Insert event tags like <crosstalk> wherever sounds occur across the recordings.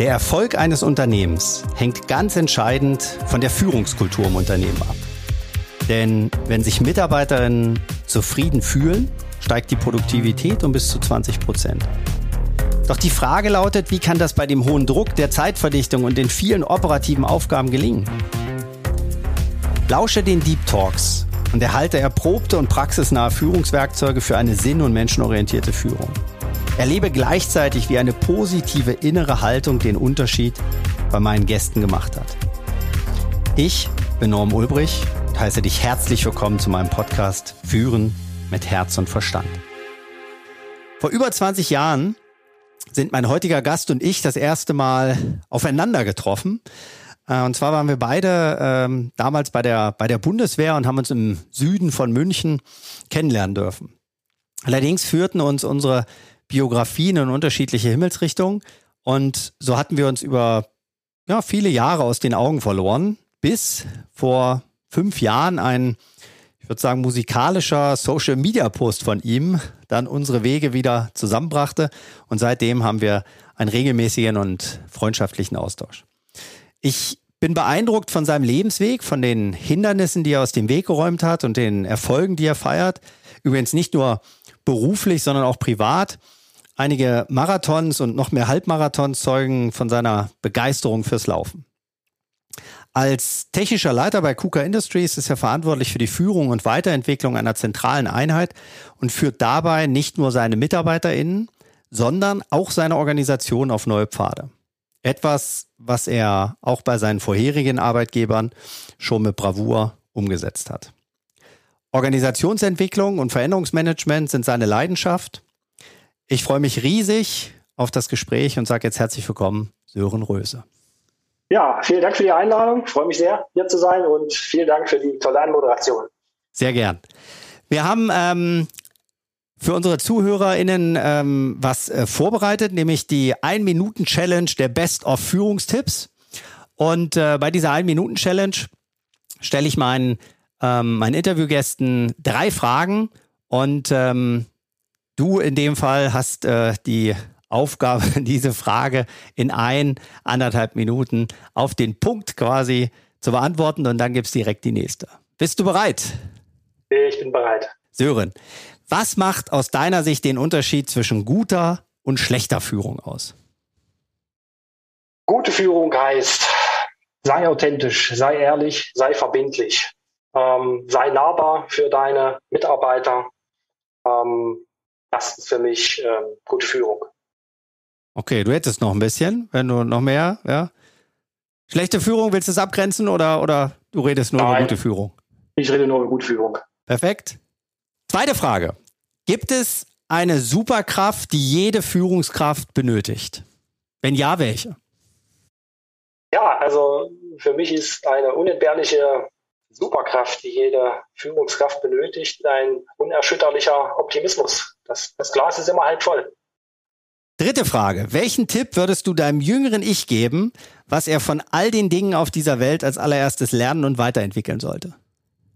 Der Erfolg eines Unternehmens hängt ganz entscheidend von der Führungskultur im Unternehmen ab. Denn wenn sich Mitarbeiterinnen zufrieden fühlen, steigt die Produktivität um bis zu 20 Prozent. Doch die Frage lautet, wie kann das bei dem hohen Druck, der Zeitverdichtung und den vielen operativen Aufgaben gelingen? Lausche den Deep Talks und erhalte erprobte und praxisnahe Führungswerkzeuge für eine sinn- und menschenorientierte Führung. Erlebe gleichzeitig, wie eine positive innere Haltung den Unterschied bei meinen Gästen gemacht hat. Ich bin Norm Ulbrich und heiße dich herzlich willkommen zu meinem Podcast Führen mit Herz und Verstand. Vor über 20 Jahren sind mein heutiger Gast und ich das erste Mal aufeinander getroffen. Äh, und zwar waren wir beide ähm, damals bei der, bei der Bundeswehr und haben uns im Süden von München kennenlernen dürfen. Allerdings führten uns unsere Biografien in unterschiedliche Himmelsrichtungen. Und so hatten wir uns über ja, viele Jahre aus den Augen verloren, bis vor fünf Jahren ein, ich würde sagen, musikalischer Social Media Post von ihm dann unsere Wege wieder zusammenbrachte. Und seitdem haben wir einen regelmäßigen und freundschaftlichen Austausch. Ich bin beeindruckt von seinem Lebensweg, von den Hindernissen, die er aus dem Weg geräumt hat und den Erfolgen, die er feiert. Übrigens nicht nur beruflich, sondern auch privat. Einige Marathons und noch mehr Halbmarathons zeugen von seiner Begeisterung fürs Laufen. Als technischer Leiter bei KUKA Industries ist er verantwortlich für die Führung und Weiterentwicklung einer zentralen Einheit und führt dabei nicht nur seine MitarbeiterInnen, sondern auch seine Organisation auf neue Pfade. Etwas, was er auch bei seinen vorherigen Arbeitgebern schon mit Bravour umgesetzt hat. Organisationsentwicklung und Veränderungsmanagement sind seine Leidenschaft ich freue mich riesig auf das Gespräch und sage jetzt herzlich willkommen, Sören Röse. Ja, vielen Dank für die Einladung. Ich freue mich sehr, hier zu sein und vielen Dank für die tolle Anmoderation. Sehr gern. Wir haben ähm, für unsere ZuhörerInnen ähm, was äh, vorbereitet, nämlich die 1-Minuten-Challenge der Best-of-Führungstipps. Und äh, bei dieser 1-Minuten-Challenge stelle ich meinen, ähm, meinen Interviewgästen drei Fragen und ähm, Du in dem Fall hast äh, die Aufgabe, <laughs> diese Frage in ein, anderthalb Minuten auf den Punkt quasi zu beantworten und dann gibt es direkt die nächste. Bist du bereit? Ich bin bereit. Sören, was macht aus deiner Sicht den Unterschied zwischen guter und schlechter Führung aus? Gute Führung heißt, sei authentisch, sei ehrlich, sei verbindlich, ähm, sei nahbar für deine Mitarbeiter, ähm, das ist für mich ähm, gute Führung. Okay, du hättest noch ein bisschen, wenn du noch mehr, ja. Schlechte Führung, willst du es abgrenzen oder, oder du redest nur Nein, über gute Führung? Ich rede nur über gute Führung. Perfekt. Zweite Frage. Gibt es eine Superkraft, die jede Führungskraft benötigt? Wenn ja, welche? Ja, also für mich ist eine unentbehrliche Superkraft, die jede Führungskraft benötigt, ein unerschütterlicher Optimismus. Das, das Glas ist immer halb voll. Dritte Frage. Welchen Tipp würdest du deinem jüngeren Ich geben, was er von all den Dingen auf dieser Welt als allererstes lernen und weiterentwickeln sollte?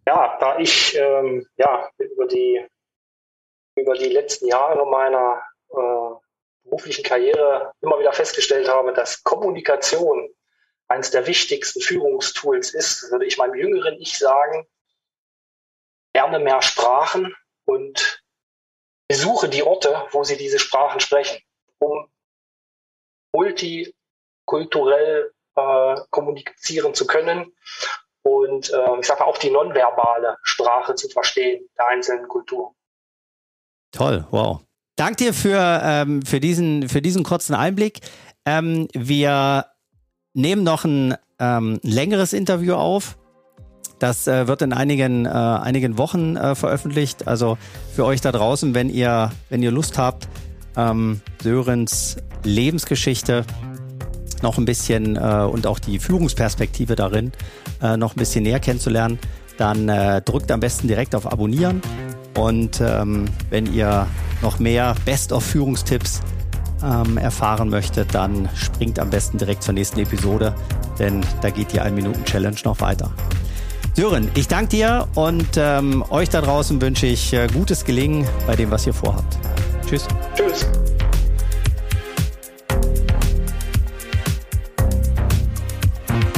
Ja, da ich ähm, ja, über, die, über die letzten Jahre meiner äh, beruflichen Karriere immer wieder festgestellt habe, dass Kommunikation eines der wichtigsten Führungstools ist, würde ich meinem jüngeren Ich sagen, lerne mehr Sprachen und besuche die Orte, wo sie diese Sprachen sprechen, um multikulturell äh, kommunizieren zu können und äh, ich sage auch die nonverbale Sprache zu verstehen der einzelnen Kulturen. Toll, wow. Dank dir für, ähm, für, diesen, für diesen kurzen Einblick. Ähm, wir nehmen noch ein ähm, längeres Interview auf. Das äh, wird in einigen, äh, einigen Wochen äh, veröffentlicht. Also für euch da draußen, wenn ihr, wenn ihr Lust habt, ähm, Sörens Lebensgeschichte noch ein bisschen äh, und auch die Führungsperspektive darin äh, noch ein bisschen näher kennenzulernen, dann äh, drückt am besten direkt auf Abonnieren. Und ähm, wenn ihr noch mehr Best-of-Führungstipps ähm, erfahren möchtet, dann springt am besten direkt zur nächsten Episode, denn da geht die 1-Minuten-Challenge noch weiter. Sören, ich danke dir und ähm, euch da draußen wünsche ich äh, gutes Gelingen bei dem, was ihr vorhabt. Tschüss. Tschüss.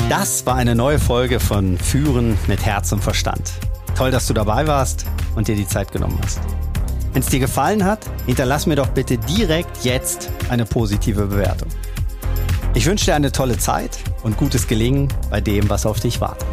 Das war eine neue Folge von Führen mit Herz und Verstand. Toll, dass du dabei warst und dir die Zeit genommen hast. Wenn es dir gefallen hat, hinterlass mir doch bitte direkt jetzt eine positive Bewertung. Ich wünsche dir eine tolle Zeit und gutes Gelingen bei dem, was auf dich wartet.